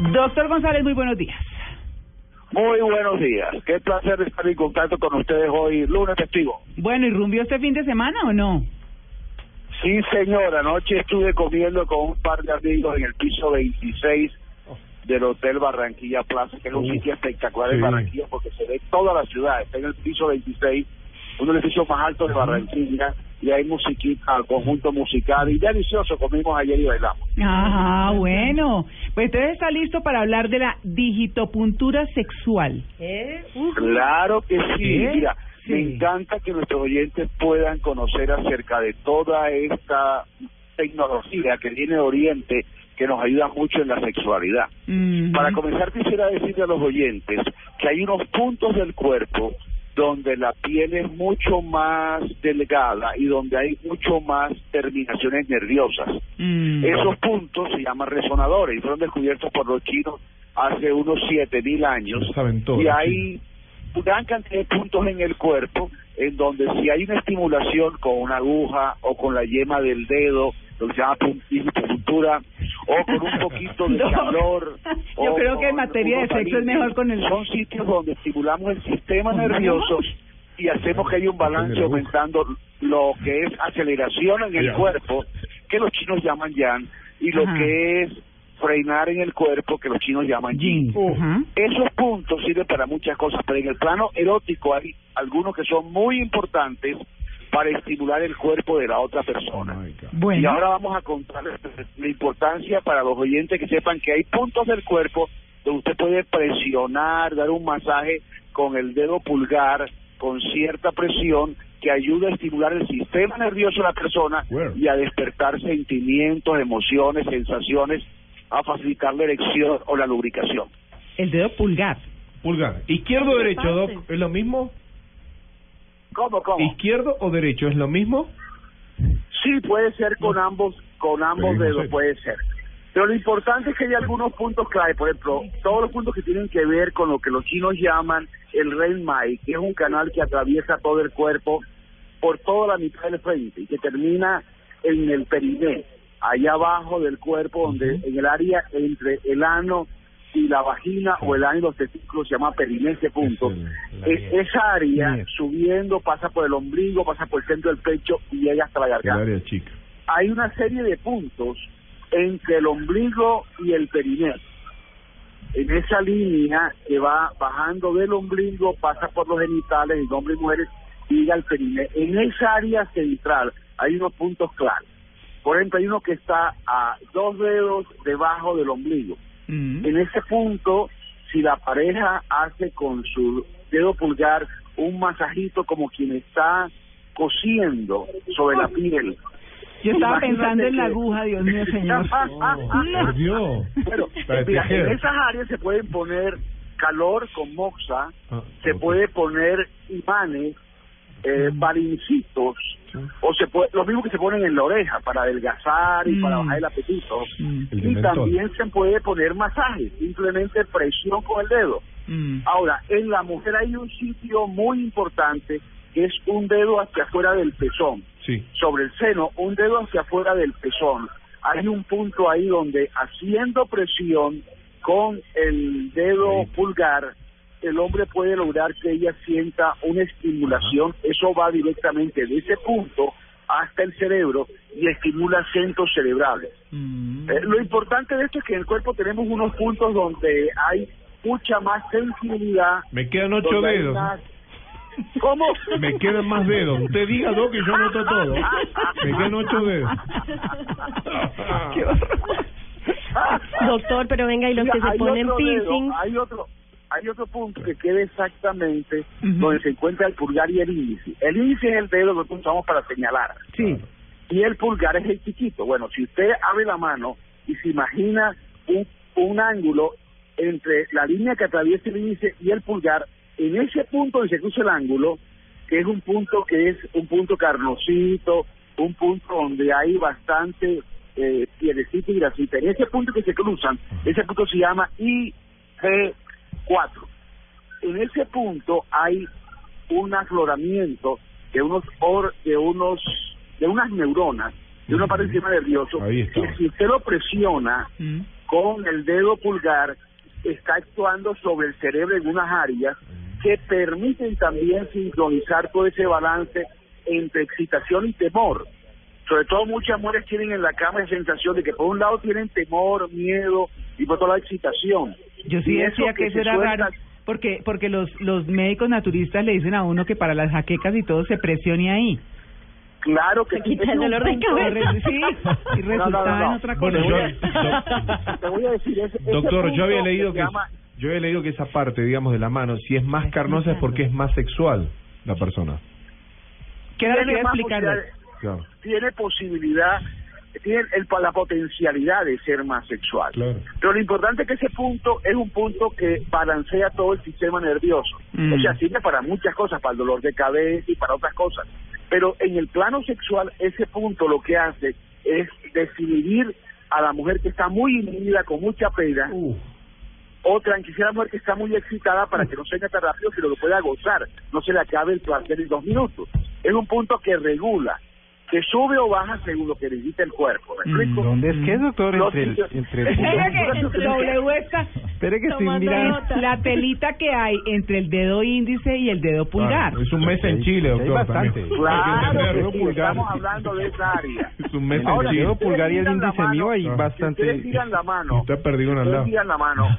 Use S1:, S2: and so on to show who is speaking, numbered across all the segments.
S1: Doctor González, muy buenos días.
S2: Muy buenos días. Qué placer estar en contacto con ustedes hoy, lunes festivo.
S1: Bueno, ¿y rumbió este fin de semana o no?
S2: Sí, señora. Anoche estuve comiendo con un par de amigos en el piso 26 del Hotel Barranquilla Plaza, que es un sitio espectacular en Barranquilla porque se ve toda la ciudad. Está en el piso 26, uno de los edificios más altos de Barranquilla, y hay musiquita, conjunto musical, y delicioso. Comimos ayer y bailamos.
S1: Ajá, bueno. Pues entonces está listo para hablar de la digitopuntura sexual.
S3: ¿Eh?
S2: Claro que sí.
S1: ¿Eh?
S2: Mira,
S1: Sí.
S2: me encanta que nuestros oyentes puedan conocer acerca de toda esta tecnología que viene de Oriente que nos ayuda mucho en la sexualidad. Para comenzar quisiera decirle a los oyentes que hay unos puntos del cuerpo donde la piel es mucho más delgada y donde hay mucho más terminaciones nerviosas.
S1: Mm.
S2: Esos puntos se llaman resonadores y fueron descubiertos por los chinos hace unos siete mil años.
S4: Lo saben todo,
S2: y hay una gran cantidad de puntos en el cuerpo en donde si hay una estimulación con una aguja o con la yema del dedo, lo que se llama puntura, o con un poquito de
S1: No.
S2: calor.
S1: Yo
S2: o
S1: creo que en
S2: con
S1: materia de sexo es mejor con el-
S2: Son sitios donde estimulamos el sistema
S1: ¿Con
S2: nervioso y hacemos que haya un balance aumentando lo que es aceleración en el cuerpo, que los chinos llaman yang, y lo
S1: Ajá.
S2: que es frenar en el cuerpo, que los chinos llaman yin. Esos puntos sirven para muchas cosas, pero en el plano erótico hay algunos que son muy importantes para estimular el cuerpo de la otra persona.
S4: Oh.
S1: Bueno.
S2: Y ahora vamos a contarles la importancia para los oyentes que sepan que hay puntos del cuerpo donde usted puede presionar, dar un masaje con el dedo pulgar, con cierta presión, que ayuda a estimular el sistema nervioso de la persona y a despertar sentimientos, emociones, sensaciones, a facilitar la erección o la lubricación.
S1: El dedo pulgar.
S4: Pulgar. ¿Izquierdo o derecho, Doc? ¿Es lo mismo?
S2: ¿Cómo, cómo?
S4: ¿Izquierdo o derecho? ¿Es lo mismo?
S2: Sí, puede ser con ambos, con ambos dedos, puede ser. Pero lo importante es que hay algunos puntos clave, por ejemplo, todos los puntos que tienen que ver con lo que los chinos llaman el Ren Mai, que es un canal que atraviesa todo el cuerpo por toda la mitad del frente y que termina en el periné, allá abajo del cuerpo, donde en el área entre el ano y la vagina o el los testículos se llama periné ese punto.
S4: Es el-
S2: esa área subiendo pasa por el ombligo, pasa por el centro del pecho y llega hasta la garganta
S4: área chica.
S2: hay una serie de puntos entre el ombligo y el periné. En esa línea que va bajando del ombligo, pasa por los genitales de hombres y mujeres y llega al periné. En esa área central hay unos puntos claros. Por ejemplo, hay uno que está a dos dedos debajo del ombligo. En ese punto, si la pareja hace con su dedo pulgar un masajito como quien está cosiendo sobre la piel,
S1: Yo estaba
S2: Imagínate
S1: pensando en la aguja, Dios mío, señor.
S4: Oh, por Dios.
S2: Bueno,
S4: Para
S2: mira, en esas áreas se pueden poner calor con moxa,
S4: Ah,
S2: se
S4: ok.
S2: puede poner imanes, eh, balincitos,
S4: Sí.
S2: o se puede, lo mismo que se ponen en la oreja para adelgazar y
S1: Mm.
S2: para bajar el apetito.
S1: Mm.
S4: El
S2: Y también se puede poner masaje, simplemente presión con el dedo.
S1: Mm.
S2: Ahora, en la mujer hay un sitio muy importante que es un dedo hacia afuera del pezón
S4: Sí.
S2: sobre el seno, un dedo hacia afuera del pezón. Hay un punto ahí donde haciendo presión con el dedo pulgar, el hombre puede lograr que ella sienta una estimulación. Eso va directamente de ese punto hasta el cerebro y estimula centros cerebrales.
S1: Mm.
S2: Eh, lo importante de esto es que en el cuerpo tenemos unos puntos donde hay mucha más sensibilidad.
S4: Me quedan ocho dedos.
S2: más- ¿Cómo?
S4: Me quedan más dedos. Usted diga, Doc, que yo anoto todo. Me quedan ocho dedos.
S1: Qué horror.
S3: Doctor, pero venga, y los
S2: Mira,
S3: que se ponen piercing.
S2: hay otro hay otro punto que queda exactamente donde se encuentra el pulgar y el índice. El índice es el dedo que usamos para señalar
S1: Sí.
S2: y el pulgar es el chiquito. Bueno, si usted abre la mano y se imagina un, un ángulo entre la línea que atraviesa el índice y el pulgar, en ese punto donde se cruza el ángulo, que es un punto que es un punto carnosito, un punto donde hay bastante eh, pielecita y grasita. En ese punto que se cruzan, ese punto se llama IG4. En ese punto hay un afloramiento de unos or, de unos de unas neuronas de una parte del sistema nervioso que si usted lo presiona
S1: Mm.
S2: con el dedo pulgar está actuando sobre el cerebro en unas áreas que permiten también sincronizar todo ese balance entre excitación y temor. Sobre todo muchas mujeres tienen en la cama la sensación de que por un lado tienen temor, miedo y por otro lado excitación.
S1: Yo sí decía que eso era
S2: suelta-
S1: raro, porque porque los los médicos naturistas le dicen a uno que para las jaquecas y todo se presione ahí.
S2: Claro que sí,
S3: el dolor de cabeza.
S1: Sí, y
S2: No, no,
S1: resultaba
S2: no,
S1: en otra cosa.
S4: Bueno, yo,
S2: Te voy a decir, ese- ese
S4: doctor, yo había leído que
S2: llama-
S4: yo había leído que esa parte, digamos, de la mano, si es más carnosa es porque es más sexual la persona.
S1: ¿Qué era lo que
S4: Claro,
S2: tiene posibilidad, tiene el, la potencialidad de ser más sexual.
S4: claro.
S2: Pero lo importante es que ese punto es un punto que balancea todo el sistema nervioso.
S1: Mm.
S2: O sea, sirve para muchas cosas, para el dolor de cabeza y para otras cosas. Pero en el plano sexual, ese punto lo que hace es desinhibir a la mujer que está muy inhibida, con mucha pena,
S4: Uh,
S2: o tranquilizar a la mujer que está muy excitada para que no se tan rápido, sino que pueda gozar, no se le acabe el placer en dos minutos. Es un punto que regula, que sube o baja según lo que necesita el cuerpo. ¿Me explico?
S5: ¿Dónde es que doctor?
S2: Los
S5: Entre el, entre el
S1: está
S5: Espere que estoy mirando.
S1: la telita que hay entre el dedo índice y el dedo pulgar.
S4: claro, es un mes en Chile,
S5: Hay
S4: doctor.
S5: bastante.
S2: Claro,
S4: que
S2: sí, estamos hablando de esa área.
S4: Es un mes en
S2: Ahora,
S5: El
S4: Chile.
S5: dedo
S2: ustedes
S5: pulgar y el índice mío hay
S4: ah,
S2: Si
S5: bastante.
S2: ustedes miran la mano,
S4: ha perdido una al
S2: ustedes
S4: lado.
S2: miran la mano,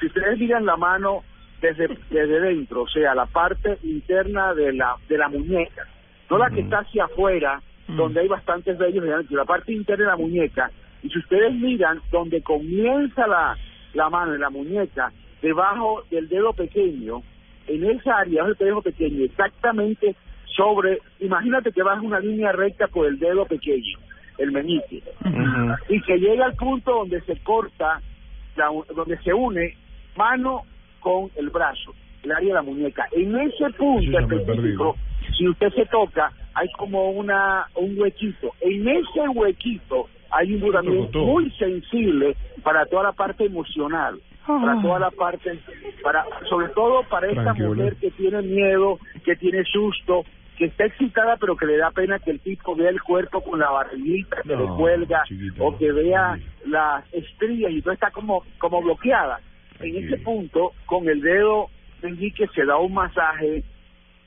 S2: si ustedes miran la mano desde, desde dentro, o sea, la parte interna de la, de la muñeca, no la que está hacia afuera, donde hay bastantes vellos, la parte interna de la muñeca, y si ustedes miran donde comienza la, la mano en la muñeca, debajo del dedo pequeño, en esa área, debajo del dedo pequeño, exactamente sobre, imagínate que vas una línea recta por el dedo pequeño, el meñique, y que llega al punto donde se corta, la- donde se une mano con el brazo, el área de la muñeca. En ese punto específico, si usted se toca, hay como una un huequito. En ese huequito hay un
S4: todo.
S2: muy sensible para toda la parte emocional, para toda la parte, para sobre todo para esta
S4: Tranquilo.
S2: mujer que tiene miedo, que tiene susto, que está excitada pero que le da pena que el tipo vea el cuerpo con la barriguita que le cuelga o que vea
S4: sí.
S2: las estrías y todo está como como bloqueada. En ese punto, con el dedo meñique se da un masaje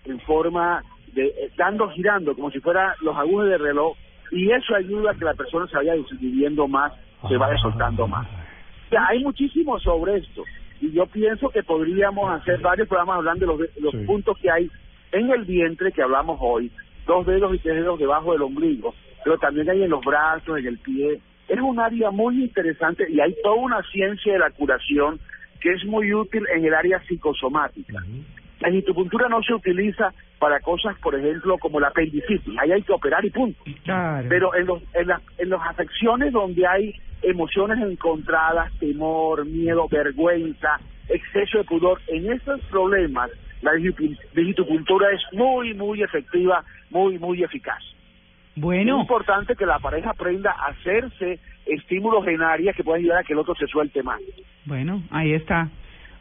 S2: en forma de dando girando como si fuera los agujes de reloj y eso ayuda a que la persona se vaya desinhibiendo más, se vaya soltando más. O sea, hay muchísimo sobre esto y yo pienso que podríamos hacer varios programas hablando de los, de los
S4: Sí.
S2: puntos que hay en el vientre que hablamos hoy, dos dedos y tres dedos debajo del ombligo, pero también hay en los brazos, en el pie. Es un área muy interesante y hay toda una ciencia de la curación que es muy útil en el área psicosomática. La digitopuntura no se utiliza para cosas, por ejemplo, como la apendicitis. Ahí hay que operar y punto.
S5: Claro.
S2: Pero en, los, en, las, en las afecciones donde hay emociones encontradas, temor, miedo, vergüenza, exceso de pudor, en esos problemas la digitopuntura es muy, muy efectiva, muy, muy eficaz. Es
S1: Bueno,
S2: importante que la pareja aprenda a hacerse estímulos en áreas que puedan ayudar a que el otro se suelte más.
S1: bueno, ahí está.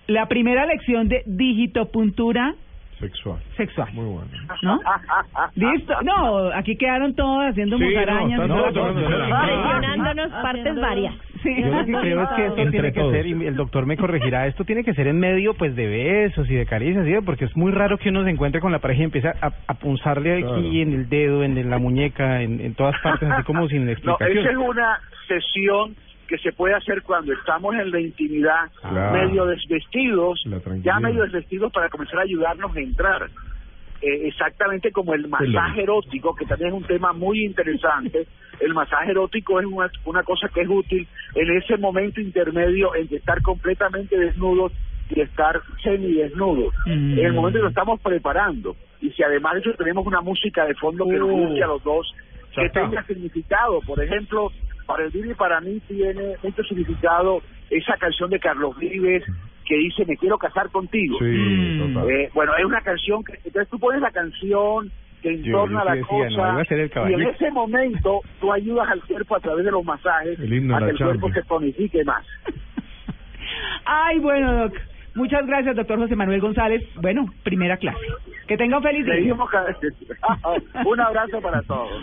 S1: La primera lección de digitopuntura
S4: Sexual.
S1: sexual.
S4: Muy bueno.
S1: ¿No? Listo. No, aquí quedaron todos haciendo
S4: Sí, no,
S1: musarañas.
S3: Presionándonos partes varias.
S1: Sí.
S5: Yo lo que creo es que esto
S4: Entre
S5: tiene que
S4: todos.
S5: ser, y el doctor me corregirá, esto tiene que ser en medio pues de besos y de caricias, ¿sí? porque es muy raro que uno se encuentre con la pareja y empiece a, a punzarle aquí
S4: Claro.
S5: en el dedo, en, la muñeca, en, en todas partes, así como sin
S2: No,
S5: explicación.
S2: esa es una sesión que se puede hacer cuando estamos en la intimidad,
S4: Claro.
S2: medio desvestidos, ya medio desvestidos para comenzar a ayudarnos a entrar. Eh, exactamente como el masaje erótico, que también es un tema muy interesante. El masaje erótico es una, una cosa que es útil en ese momento intermedio entre estar completamente desnudos y estar semidesnudos.
S1: Mm.
S2: En el momento que lo estamos preparando. Y si además de eso tenemos una música de fondo que nos
S4: Uh.
S2: guste a los dos, que tenga significado. Por ejemplo, para el Vive y para mí tiene mucho significado esa canción de Carlos Vives que dice Me quiero casar contigo.
S4: Sí,
S1: Mm.
S4: total.
S2: Eh, bueno, es una canción que entonces tú pones la canción que
S5: Yo-
S2: entorna
S5: yo
S2: la
S5: sí decía, no,
S2: cosa y en ese momento tú ayudas al cuerpo a través de los masajes
S4: El himno
S2: a que
S4: la
S2: el cuerpo se tonifique más.
S1: Ay, bueno, doc. Muchas gracias, doctor José Manuel González. Bueno, primera clase. Que tenga un feliz día.
S2: Un abrazo para todos.